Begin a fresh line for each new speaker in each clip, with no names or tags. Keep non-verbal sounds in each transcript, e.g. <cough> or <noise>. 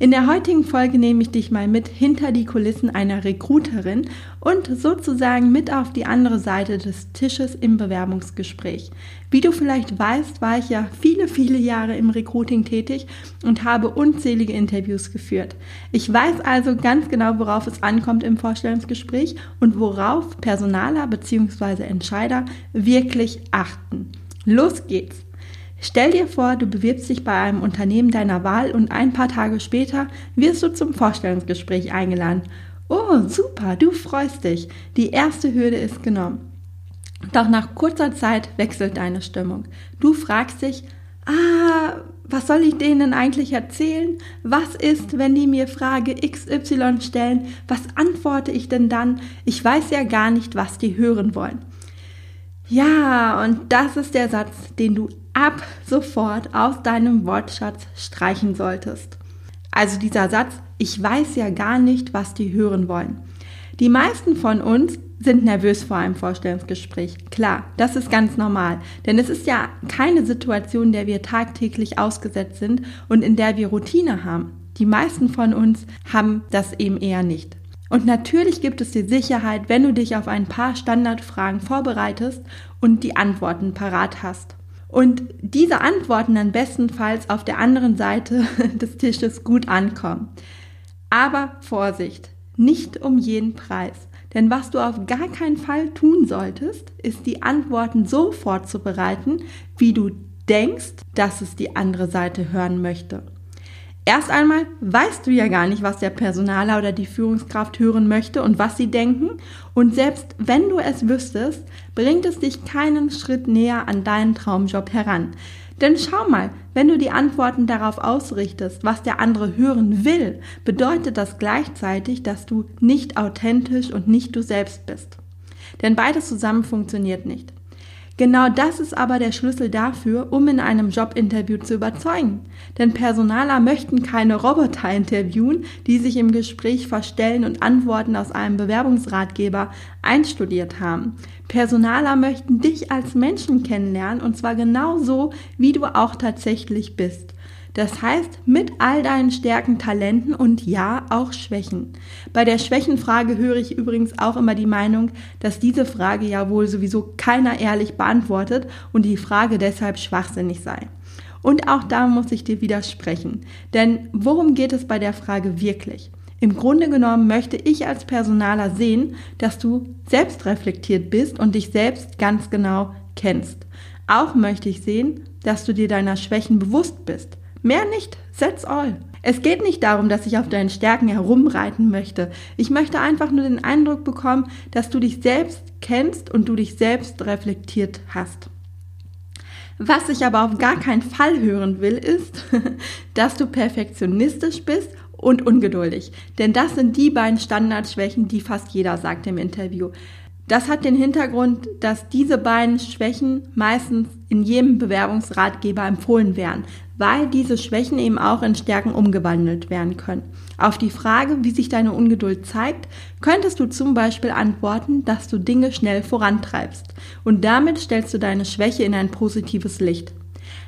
In der heutigen Folge nehme ich dich mal mit hinter die Kulissen einer Recruiterin und sozusagen mit auf die andere Seite des Tisches im Bewerbungsgespräch. Wie du vielleicht weißt, war ich ja viele, viele Jahre im Recruiting tätig und habe unzählige Interviews geführt. Ich weiß also ganz genau, worauf es ankommt im Vorstellungsgespräch und worauf Personaler bzw. Entscheider wirklich achten. Los geht's! Stell dir vor, du bewirbst dich bei einem Unternehmen deiner Wahl und ein paar Tage später wirst du zum Vorstellungsgespräch eingeladen. Oh, super, du freust dich. Die erste Hürde ist genommen. Doch nach kurzer Zeit wechselt deine Stimmung. Du fragst dich, ah, was soll ich denen eigentlich erzählen? Was ist, wenn die mir Frage XY stellen? Was antworte ich denn dann? Ich weiß ja gar nicht, was die hören wollen. Ja, und das ist der Satz, den du ab sofort aus deinem Wortschatz streichen solltest. Also dieser Satz, ich weiß ja gar nicht, was die hören wollen. Die meisten von uns sind nervös vor einem Vorstellungsgespräch. Klar, das ist ganz normal, denn es ist ja keine Situation, der wir tagtäglich ausgesetzt sind und in der wir Routine haben. Die meisten von uns haben das eben eher nicht. Und natürlich gibt es die Sicherheit, wenn du dich auf ein paar Standardfragen vorbereitest und die Antworten parat hast und diese Antworten dann bestenfalls auf der anderen Seite <laughs> des Tisches gut ankommen. Aber Vorsicht, nicht um jeden Preis. Denn was du auf gar keinen Fall tun solltest, ist die Antworten so vorzubereiten, wie du denkst, dass es die andere Seite hören möchte. Erst einmal weißt du ja gar nicht, was der Personaler oder die Führungskraft hören möchte und was sie denken. Und selbst wenn du es wüsstest, bringt es dich keinen Schritt näher an deinen Traumjob heran. Denn schau mal, wenn du die Antworten darauf ausrichtest, was der andere hören will, bedeutet das gleichzeitig, dass du nicht authentisch und nicht du selbst bist. Denn beides zusammen funktioniert nicht. Genau das ist aber der Schlüssel dafür, um in einem Jobinterview zu überzeugen. Denn Personaler möchten keine Roboter interviewen, die sich im Gespräch verstellen und Antworten aus einem Bewerbungsratgeber einstudiert haben. Personaler möchten dich als Menschen kennenlernen und zwar genau so, wie du auch tatsächlich bist. Das heißt, mit all deinen Stärken, Talenten und ja, auch Schwächen. Bei der Schwächenfrage höre ich übrigens auch immer die Meinung, dass diese Frage ja wohl sowieso keiner ehrlich beantwortet und die Frage deshalb schwachsinnig sei. Und auch da muss ich dir widersprechen. Denn worum geht es bei der Frage wirklich? Im Grunde genommen möchte ich als Personaler sehen, dass du selbst reflektiert bist und dich selbst ganz genau kennst. Auch möchte ich sehen, dass du dir deiner Schwächen bewusst bist. Mehr nicht, that's all. Es geht nicht darum, dass ich auf deinen Stärken herumreiten möchte. Ich möchte einfach nur den Eindruck bekommen, dass du dich selbst kennst und du dich selbst reflektiert hast. Was ich aber auf gar keinen Fall hören will, ist, <laughs> dass du perfektionistisch bist und ungeduldig. Denn das sind die beiden Standardschwächen, die fast jeder sagt im Interview. Das hat den Hintergrund, dass diese beiden Schwächen meistens in jedem Bewerbungsratgeber empfohlen werden, weil diese Schwächen eben auch in Stärken umgewandelt werden können. Auf die Frage, wie sich deine Ungeduld zeigt, könntest du zum Beispiel antworten, dass du Dinge schnell vorantreibst und damit stellst du deine Schwäche in ein positives Licht.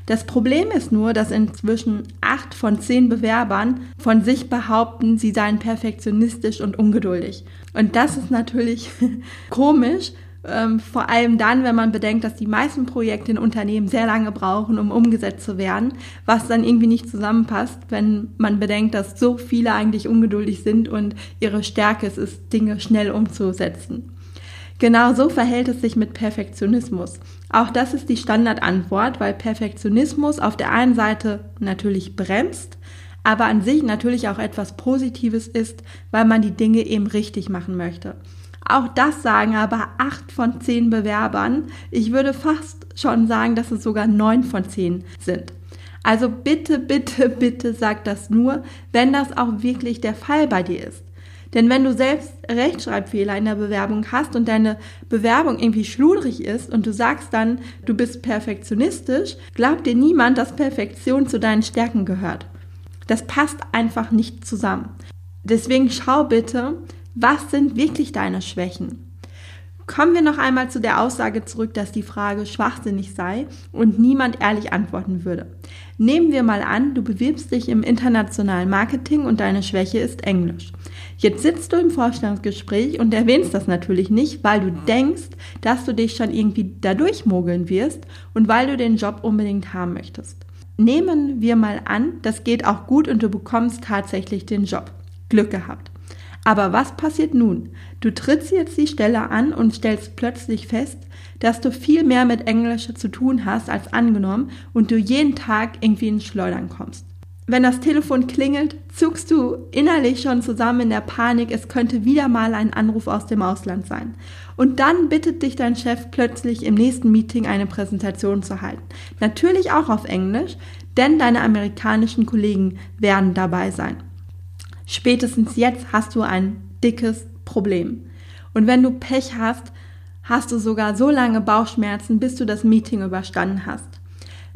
Das Problem ist nur, dass inzwischen acht von zehn Bewerbern von sich behaupten, sie seien perfektionistisch und ungeduldig. Und das ist natürlich <laughs> komisch, ähm, vor allem dann, wenn man bedenkt, dass die meisten Projekte in Unternehmen sehr lange brauchen, um umgesetzt zu werden, was dann irgendwie nicht zusammenpasst, wenn man bedenkt, dass so viele eigentlich ungeduldig sind und ihre Stärke es ist, Dinge schnell umzusetzen. Genau so verhält es sich mit Perfektionismus. Auch das ist die Standardantwort, weil Perfektionismus auf der einen Seite natürlich bremst, aber an sich natürlich auch etwas Positives ist, weil man die Dinge eben richtig machen möchte. Auch das sagen aber acht von zehn Bewerbern. Ich würde fast schon sagen, dass es sogar neun von zehn sind. Also bitte, bitte, <laughs> bitte sag das nur, wenn das auch wirklich der Fall bei dir ist. Denn wenn du selbst Rechtschreibfehler in der Bewerbung hast und deine Bewerbung irgendwie schludrig ist und du sagst dann, du bist perfektionistisch, glaubt dir niemand, dass Perfektion zu deinen Stärken gehört. Das passt einfach nicht zusammen. Deswegen schau bitte, was sind wirklich deine Schwächen? Kommen wir noch einmal zu der Aussage zurück, dass die Frage schwachsinnig sei und niemand ehrlich antworten würde. Nehmen wir mal an, du bewirbst dich im internationalen Marketing und deine Schwäche ist Englisch. Jetzt sitzt du im Vorstellungsgespräch und erwähnst das natürlich nicht, weil du denkst, dass du dich schon irgendwie dadurch mogeln wirst und weil du den Job unbedingt haben möchtest. Nehmen wir mal an, das geht auch gut und du bekommst tatsächlich den Job. Glück gehabt. Aber was passiert nun? Du trittst jetzt die Stelle an und stellst plötzlich fest, dass du viel mehr mit Englisch zu tun hast als angenommen und du jeden Tag irgendwie ins Schleudern kommst. Wenn das Telefon klingelt, zuckst du innerlich schon zusammen in der Panik, es könnte wieder mal ein Anruf aus dem Ausland sein. Und dann bittet dich dein Chef plötzlich im nächsten Meeting eine Präsentation zu halten. Natürlich auch auf Englisch, denn deine amerikanischen Kollegen werden dabei sein. Spätestens jetzt hast du ein dickes Problem. Und wenn du Pech hast, hast du sogar so lange Bauchschmerzen, bis du das Meeting überstanden hast.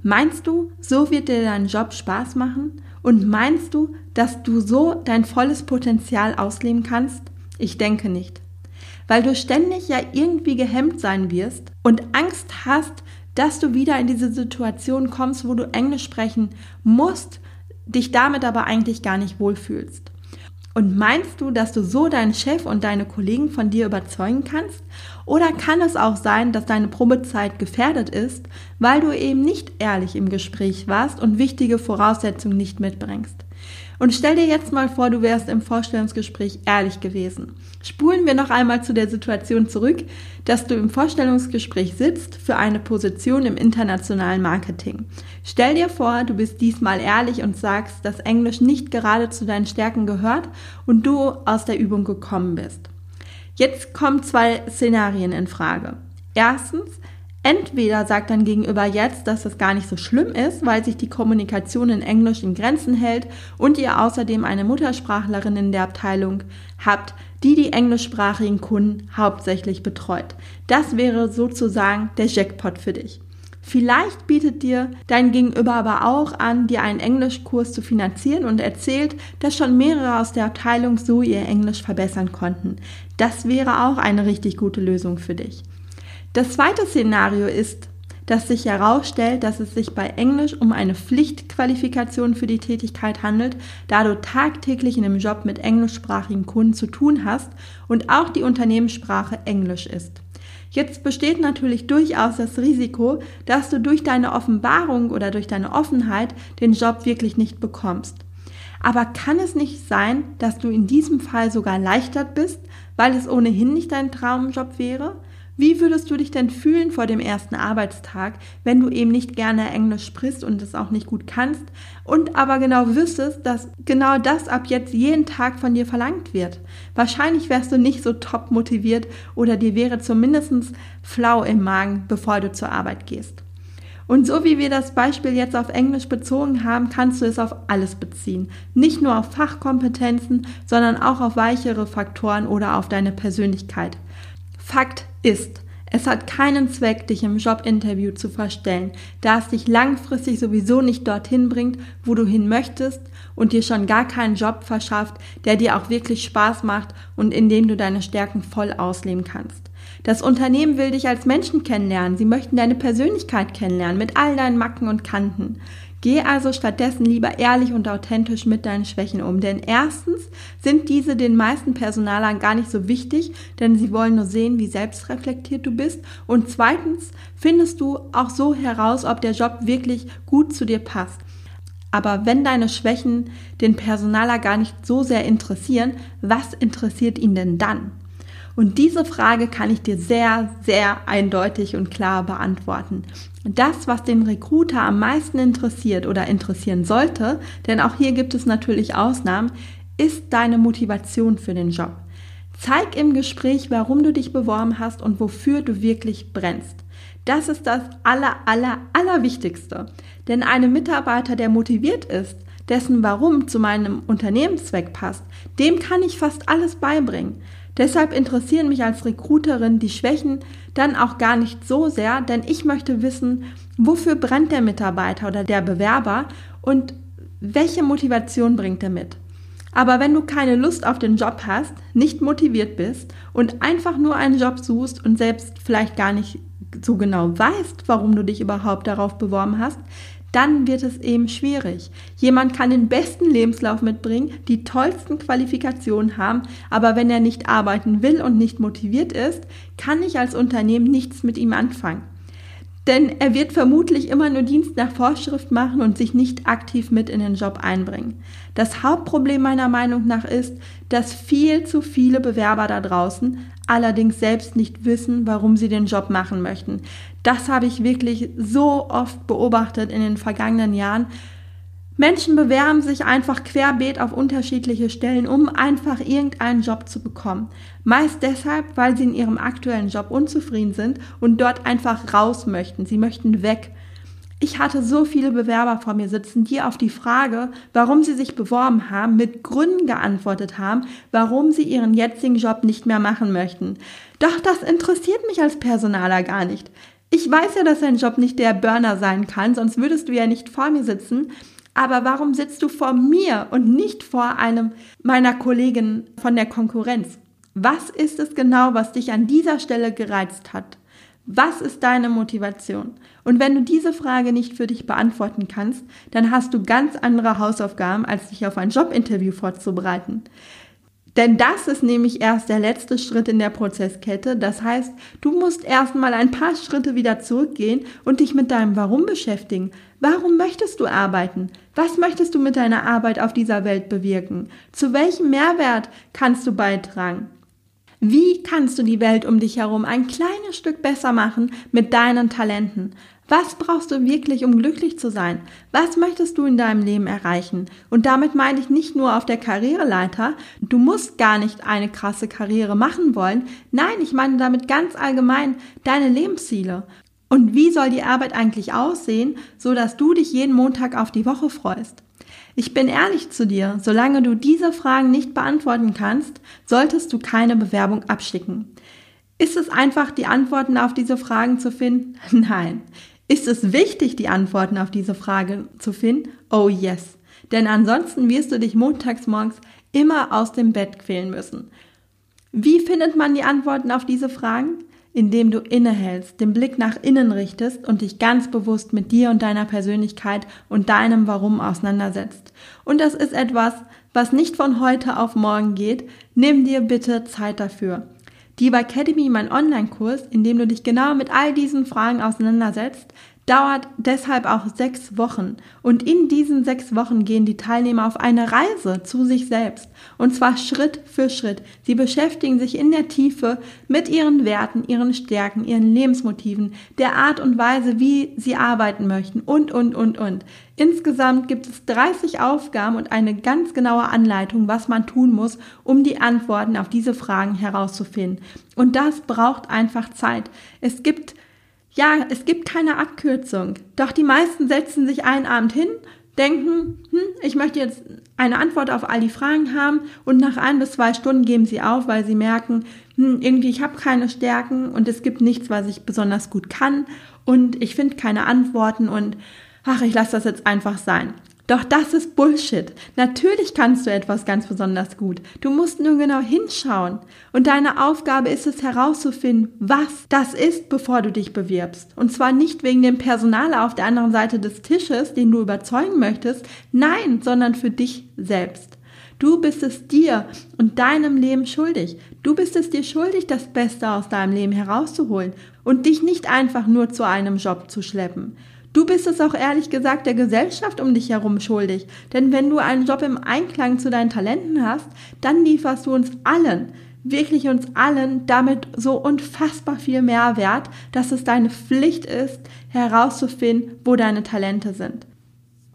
Meinst du, so wird dir dein Job Spaß machen? Und meinst du, dass du so dein volles Potenzial ausleben kannst? Ich denke nicht. Weil du ständig ja irgendwie gehemmt sein wirst und Angst hast, dass du wieder in diese Situation kommst, wo du Englisch sprechen musst, dich damit aber eigentlich gar nicht wohlfühlst. Und meinst du, dass du so deinen Chef und deine Kollegen von dir überzeugen kannst? Oder kann es auch sein, dass deine Probezeit gefährdet ist, weil du eben nicht ehrlich im Gespräch warst und wichtige Voraussetzungen nicht mitbringst? Und stell dir jetzt mal vor, du wärst im Vorstellungsgespräch ehrlich gewesen. Spulen wir noch einmal zu der Situation zurück, dass du im Vorstellungsgespräch sitzt für eine Position im internationalen Marketing. Stell dir vor, du bist diesmal ehrlich und sagst, dass Englisch nicht gerade zu deinen Stärken gehört und du aus der Übung gekommen bist. Jetzt kommen zwei Szenarien in Frage. Erstens, Entweder sagt dein Gegenüber jetzt, dass das gar nicht so schlimm ist, weil sich die Kommunikation in Englisch in Grenzen hält und ihr außerdem eine Muttersprachlerin in der Abteilung habt, die die englischsprachigen Kunden hauptsächlich betreut. Das wäre sozusagen der Jackpot für dich. Vielleicht bietet dir dein Gegenüber aber auch an, dir einen Englischkurs zu finanzieren und erzählt, dass schon mehrere aus der Abteilung so ihr Englisch verbessern konnten. Das wäre auch eine richtig gute Lösung für dich. Das zweite Szenario ist, dass sich herausstellt, dass es sich bei Englisch um eine Pflichtqualifikation für die Tätigkeit handelt, da du tagtäglich in einem Job mit englischsprachigen Kunden zu tun hast und auch die Unternehmenssprache Englisch ist. Jetzt besteht natürlich durchaus das Risiko, dass du durch deine Offenbarung oder durch deine Offenheit den Job wirklich nicht bekommst. Aber kann es nicht sein, dass du in diesem Fall sogar erleichtert bist, weil es ohnehin nicht dein Traumjob wäre? Wie würdest du dich denn fühlen vor dem ersten Arbeitstag, wenn du eben nicht gerne Englisch sprichst und es auch nicht gut kannst und aber genau wüsstest, dass genau das ab jetzt jeden Tag von dir verlangt wird? Wahrscheinlich wärst du nicht so top motiviert oder dir wäre zumindest flau im Magen, bevor du zur Arbeit gehst. Und so wie wir das Beispiel jetzt auf Englisch bezogen haben, kannst du es auf alles beziehen. Nicht nur auf Fachkompetenzen, sondern auch auf weichere Faktoren oder auf deine Persönlichkeit. Fakt ist, es hat keinen Zweck, dich im Jobinterview zu verstellen, da es dich langfristig sowieso nicht dorthin bringt, wo du hin möchtest und dir schon gar keinen Job verschafft, der dir auch wirklich Spaß macht und in dem du deine Stärken voll ausleben kannst. Das Unternehmen will dich als Menschen kennenlernen, sie möchten deine Persönlichkeit kennenlernen mit all deinen Macken und Kanten. Geh also stattdessen lieber ehrlich und authentisch mit deinen Schwächen um, denn erstens sind diese den meisten Personalern gar nicht so wichtig, denn sie wollen nur sehen, wie selbstreflektiert du bist und zweitens findest du auch so heraus, ob der Job wirklich gut zu dir passt. Aber wenn deine Schwächen den Personaler gar nicht so sehr interessieren, was interessiert ihn denn dann? Und diese Frage kann ich dir sehr, sehr eindeutig und klar beantworten. Das, was den Recruiter am meisten interessiert oder interessieren sollte, denn auch hier gibt es natürlich Ausnahmen, ist deine Motivation für den Job. Zeig im Gespräch, warum du dich beworben hast und wofür du wirklich brennst. Das ist das aller, aller, allerwichtigste. Denn einem Mitarbeiter, der motiviert ist, dessen Warum zu meinem Unternehmenszweck passt, dem kann ich fast alles beibringen. Deshalb interessieren mich als Recruiterin die Schwächen dann auch gar nicht so sehr, denn ich möchte wissen, wofür brennt der Mitarbeiter oder der Bewerber und welche Motivation bringt er mit. Aber wenn du keine Lust auf den Job hast, nicht motiviert bist und einfach nur einen Job suchst und selbst vielleicht gar nicht so genau weißt, warum du dich überhaupt darauf beworben hast, dann wird es eben schwierig. Jemand kann den besten Lebenslauf mitbringen, die tollsten Qualifikationen haben, aber wenn er nicht arbeiten will und nicht motiviert ist, kann ich als Unternehmen nichts mit ihm anfangen. Denn er wird vermutlich immer nur Dienst nach Vorschrift machen und sich nicht aktiv mit in den Job einbringen. Das Hauptproblem meiner Meinung nach ist, dass viel zu viele Bewerber da draußen allerdings selbst nicht wissen, warum sie den Job machen möchten. Das habe ich wirklich so oft beobachtet in den vergangenen Jahren. Menschen bewerben sich einfach querbeet auf unterschiedliche Stellen, um einfach irgendeinen Job zu bekommen. Meist deshalb, weil sie in ihrem aktuellen Job unzufrieden sind und dort einfach raus möchten. Sie möchten weg. Ich hatte so viele Bewerber vor mir sitzen, die auf die Frage, warum sie sich beworben haben, mit Gründen geantwortet haben, warum sie ihren jetzigen Job nicht mehr machen möchten. Doch das interessiert mich als Personaler gar nicht. Ich weiß ja, dass dein Job nicht der Burner sein kann, sonst würdest du ja nicht vor mir sitzen. Aber warum sitzt du vor mir und nicht vor einem meiner Kolleginnen von der Konkurrenz? Was ist es genau, was dich an dieser Stelle gereizt hat? Was ist deine Motivation? Und wenn du diese Frage nicht für dich beantworten kannst, dann hast du ganz andere Hausaufgaben, als dich auf ein Jobinterview vorzubereiten. Denn das ist nämlich erst der letzte Schritt in der Prozesskette. Das heißt, du musst erstmal ein paar Schritte wieder zurückgehen und dich mit deinem Warum beschäftigen. Warum möchtest du arbeiten? Was möchtest du mit deiner Arbeit auf dieser Welt bewirken? Zu welchem Mehrwert kannst du beitragen? Wie kannst du die Welt um dich herum ein kleines Stück besser machen mit deinen Talenten? Was brauchst du wirklich, um glücklich zu sein? Was möchtest du in deinem Leben erreichen? Und damit meine ich nicht nur auf der Karriereleiter. Du musst gar nicht eine krasse Karriere machen wollen. Nein, ich meine damit ganz allgemein deine Lebensziele. Und wie soll die Arbeit eigentlich aussehen, so dass du dich jeden Montag auf die Woche freust? Ich bin ehrlich zu dir, solange du diese Fragen nicht beantworten kannst, solltest du keine Bewerbung abschicken. Ist es einfach, die Antworten auf diese Fragen zu finden? <laughs> Nein. Ist es wichtig, die Antworten auf diese Frage zu finden? Oh yes. Denn ansonsten wirst du dich montags morgens immer aus dem Bett quälen müssen. Wie findet man die Antworten auf diese Fragen? Indem du innehältst, den Blick nach innen richtest und dich ganz bewusst mit dir und deiner Persönlichkeit und deinem Warum auseinandersetzt. Und das ist etwas, was nicht von heute auf morgen geht. Nimm dir bitte Zeit dafür. Die Academy, mein Online-Kurs, in dem du dich genau mit all diesen Fragen auseinandersetzt, dauert deshalb auch sechs Wochen. Und in diesen sechs Wochen gehen die Teilnehmer auf eine Reise zu sich selbst. Und zwar Schritt für Schritt. Sie beschäftigen sich in der Tiefe mit ihren Werten, ihren Stärken, ihren Lebensmotiven, der Art und Weise, wie sie arbeiten möchten und, und, und, und. Insgesamt gibt es 30 Aufgaben und eine ganz genaue Anleitung, was man tun muss, um die Antworten auf diese Fragen herauszufinden. Und das braucht einfach Zeit. Es gibt ja, es gibt keine Abkürzung. Doch die meisten setzen sich einen Abend hin, denken, hm, ich möchte jetzt eine Antwort auf all die Fragen haben und nach ein bis zwei Stunden geben sie auf, weil sie merken, hm, irgendwie ich habe keine Stärken und es gibt nichts, was ich besonders gut kann und ich finde keine Antworten und ach, ich lasse das jetzt einfach sein. Doch das ist Bullshit. Natürlich kannst du etwas ganz besonders gut. Du musst nur genau hinschauen. Und deine Aufgabe ist es herauszufinden, was das ist, bevor du dich bewirbst. Und zwar nicht wegen dem Personal auf der anderen Seite des Tisches, den du überzeugen möchtest. Nein, sondern für dich selbst. Du bist es dir und deinem Leben schuldig. Du bist es dir schuldig, das Beste aus deinem Leben herauszuholen und dich nicht einfach nur zu einem Job zu schleppen. Du bist es auch ehrlich gesagt der Gesellschaft um dich herum schuldig. Denn wenn du einen Job im Einklang zu deinen Talenten hast, dann lieferst du uns allen, wirklich uns allen damit so unfassbar viel Mehrwert, dass es deine Pflicht ist, herauszufinden, wo deine Talente sind.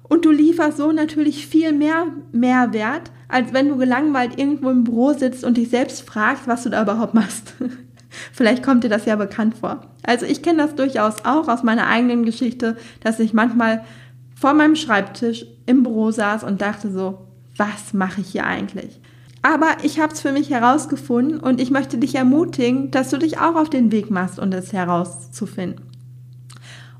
Und du lieferst so natürlich viel mehr Mehrwert, als wenn du gelangweilt irgendwo im Büro sitzt und dich selbst fragst, was du da überhaupt machst. <laughs> Vielleicht kommt dir das ja bekannt vor. Also ich kenne das durchaus auch aus meiner eigenen Geschichte, dass ich manchmal vor meinem Schreibtisch im Büro saß und dachte so, was mache ich hier eigentlich? Aber ich habe es für mich herausgefunden und ich möchte dich ermutigen, dass du dich auch auf den Weg machst, um es herauszufinden.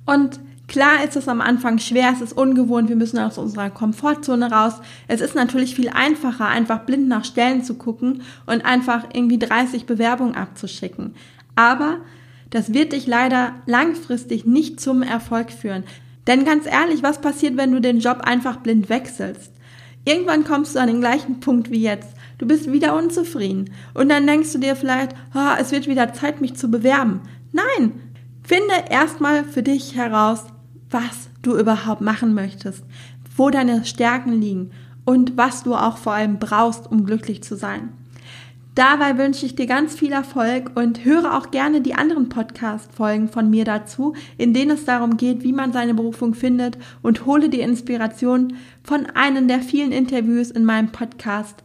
Und Klar ist es am Anfang schwer, es ist ungewohnt, wir müssen aus unserer Komfortzone raus. Es ist natürlich viel einfacher, einfach blind nach Stellen zu gucken und einfach irgendwie 30 Bewerbungen abzuschicken. Aber das wird dich leider langfristig nicht zum Erfolg führen. Denn ganz ehrlich, was passiert, wenn du den Job einfach blind wechselst? Irgendwann kommst du an den gleichen Punkt wie jetzt. Du bist wieder unzufrieden. Und dann denkst du dir vielleicht, oh, es wird wieder Zeit, mich zu bewerben. Nein, finde erstmal für dich heraus, was du überhaupt machen möchtest, wo deine Stärken liegen und was du auch vor allem brauchst, um glücklich zu sein. Dabei wünsche ich dir ganz viel Erfolg und höre auch gerne die anderen Podcast-Folgen von mir dazu, in denen es darum geht, wie man seine Berufung findet und hole die Inspiration von einem der vielen Interviews in meinem Podcast,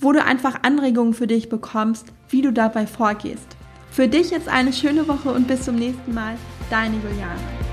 wo du einfach Anregungen für dich bekommst, wie du dabei vorgehst. Für dich jetzt eine schöne Woche und bis zum nächsten Mal, deine Juliane.